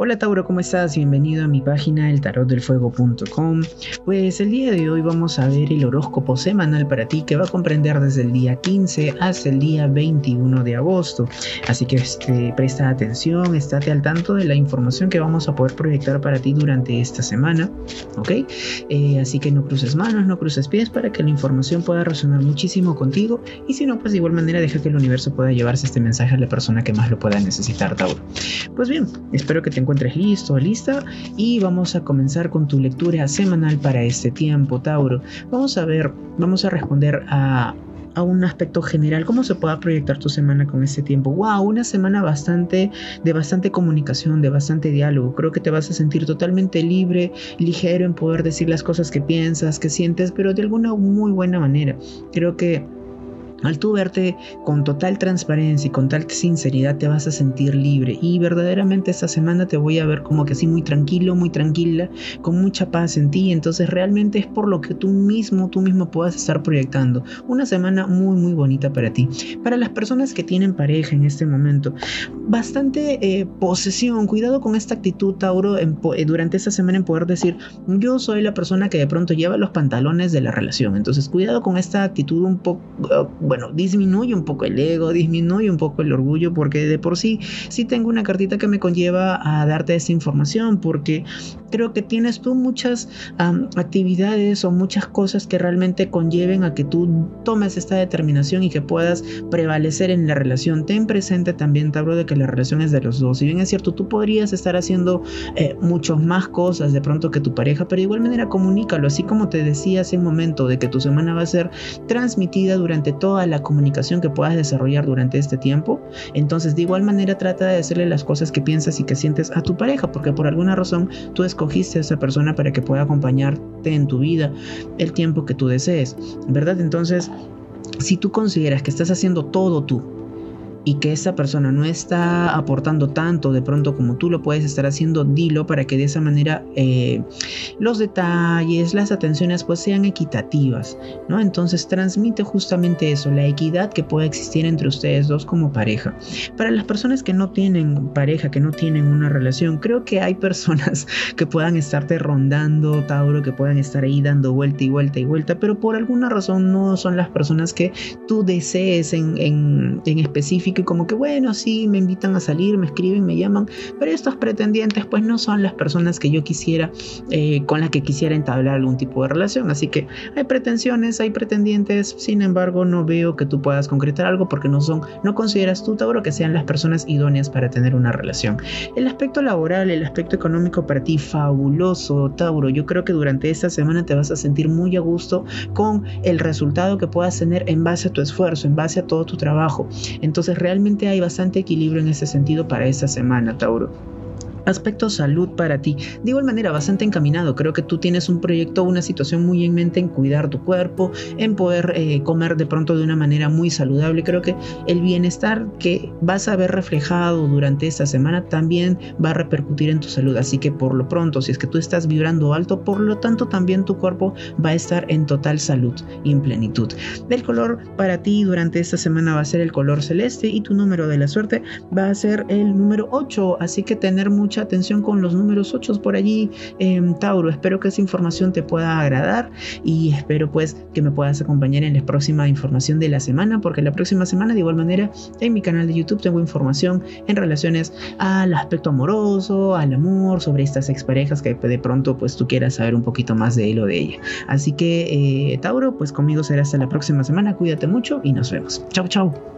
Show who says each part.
Speaker 1: Hola Tauro, ¿cómo estás? Bienvenido a mi página eltarotdelfuego.com. Pues el día de hoy vamos a ver el horóscopo semanal para ti que va a comprender desde el día 15 hasta el día 21 de agosto. Así que este, presta atención, estate al tanto de la información que vamos a poder proyectar para ti durante esta semana. ¿Ok? Eh, así que no cruces manos, no cruces pies para que la información pueda resonar muchísimo contigo. Y si no, pues de igual manera deja que el universo pueda llevarse este mensaje a la persona que más lo pueda necesitar, Tauro. Pues bien, espero que te encuentres listo lista y vamos a comenzar con tu lectura semanal para este tiempo, Tauro. Vamos a ver, vamos a responder a a un aspecto general, cómo se pueda proyectar tu semana con este tiempo. Wow, una semana bastante de bastante comunicación, de bastante diálogo. Creo que te vas a sentir totalmente libre, ligero en poder decir las cosas que piensas, que sientes, pero de alguna muy buena manera. Creo que al tú verte con total transparencia y con tal sinceridad te vas a sentir libre y verdaderamente esta semana te voy a ver como que así muy tranquilo, muy tranquila, con mucha paz en ti, entonces realmente es por lo que tú mismo, tú mismo puedas estar proyectando. Una semana muy muy bonita para ti. Para las personas que tienen pareja en este momento, bastante eh, posesión, cuidado con esta actitud Tauro eh, durante esta semana en poder decir yo soy la persona que de pronto lleva los pantalones de la relación, entonces cuidado con esta actitud un poco bueno, disminuye un poco el ego, disminuye un poco el orgullo, porque de por sí sí tengo una cartita que me conlleva a darte esa información, porque creo que tienes tú muchas actividades o muchas cosas que realmente conlleven a que tú tomes esta determinación y que puedas prevalecer en la relación. Ten presente también, Tauro, de que la relación es de los dos. Si bien es cierto, tú podrías estar haciendo eh, muchas más cosas de pronto que tu pareja, pero de igual manera comunícalo, así como te decía hace un momento de que tu semana va a ser transmitida durante toda la comunicación que puedas desarrollar durante este tiempo. Entonces, de igual manera, trata de decirle las cosas que piensas y que sientes a tu pareja, porque por alguna razón tú escogiste a esa persona para que pueda acompañarte en tu vida el tiempo que tú desees, ¿verdad? Entonces, si tú consideras que estás haciendo todo tú, y que esa persona no está aportando tanto de pronto como tú lo puedes estar haciendo, dilo para que de esa manera eh, los detalles, las atenciones pues sean equitativas, ¿no? Entonces transmite justamente eso, la equidad que puede existir entre ustedes dos como pareja. Para las personas que no tienen pareja, que no tienen una relación, creo que hay personas que puedan estarte rondando, Tauro, que puedan estar ahí dando vuelta y vuelta y vuelta, pero por alguna razón no son las personas que tú desees en, en, en específico y como que bueno, sí, me invitan a salir, me escriben, me llaman, pero estos pretendientes pues no son las personas que yo quisiera, eh, con las que quisiera entablar algún tipo de relación. Así que hay pretensiones, hay pretendientes, sin embargo no veo que tú puedas concretar algo porque no son, no consideras tú, Tauro, que sean las personas idóneas para tener una relación. El aspecto laboral, el aspecto económico para ti, fabuloso, Tauro. Yo creo que durante esta semana te vas a sentir muy a gusto con el resultado que puedas tener en base a tu esfuerzo, en base a todo tu trabajo. Entonces realmente hay bastante equilibrio en ese sentido para esta semana, Tauro. Aspecto salud para ti. De igual manera, bastante encaminado. Creo que tú tienes un proyecto, una situación muy en mente en cuidar tu cuerpo, en poder eh, comer de pronto de una manera muy saludable. Creo que el bienestar que vas a ver reflejado durante esta semana también va a repercutir en tu salud. Así que por lo pronto, si es que tú estás vibrando alto, por lo tanto también tu cuerpo va a estar en total salud y en plenitud. El color para ti durante esta semana va a ser el color celeste y tu número de la suerte va a ser el número 8. Así que tener mucha atención con los números 8 por allí, en Tauro. Espero que esa información te pueda agradar y espero pues que me puedas acompañar en la próxima información de la semana, porque la próxima semana de igual manera en mi canal de YouTube tengo información en relaciones al aspecto amoroso, al amor, sobre estas exparejas que de pronto pues tú quieras saber un poquito más de él o de ella. Así que eh, Tauro, pues conmigo será hasta la próxima semana, cuídate mucho y nos vemos. Chao, chao.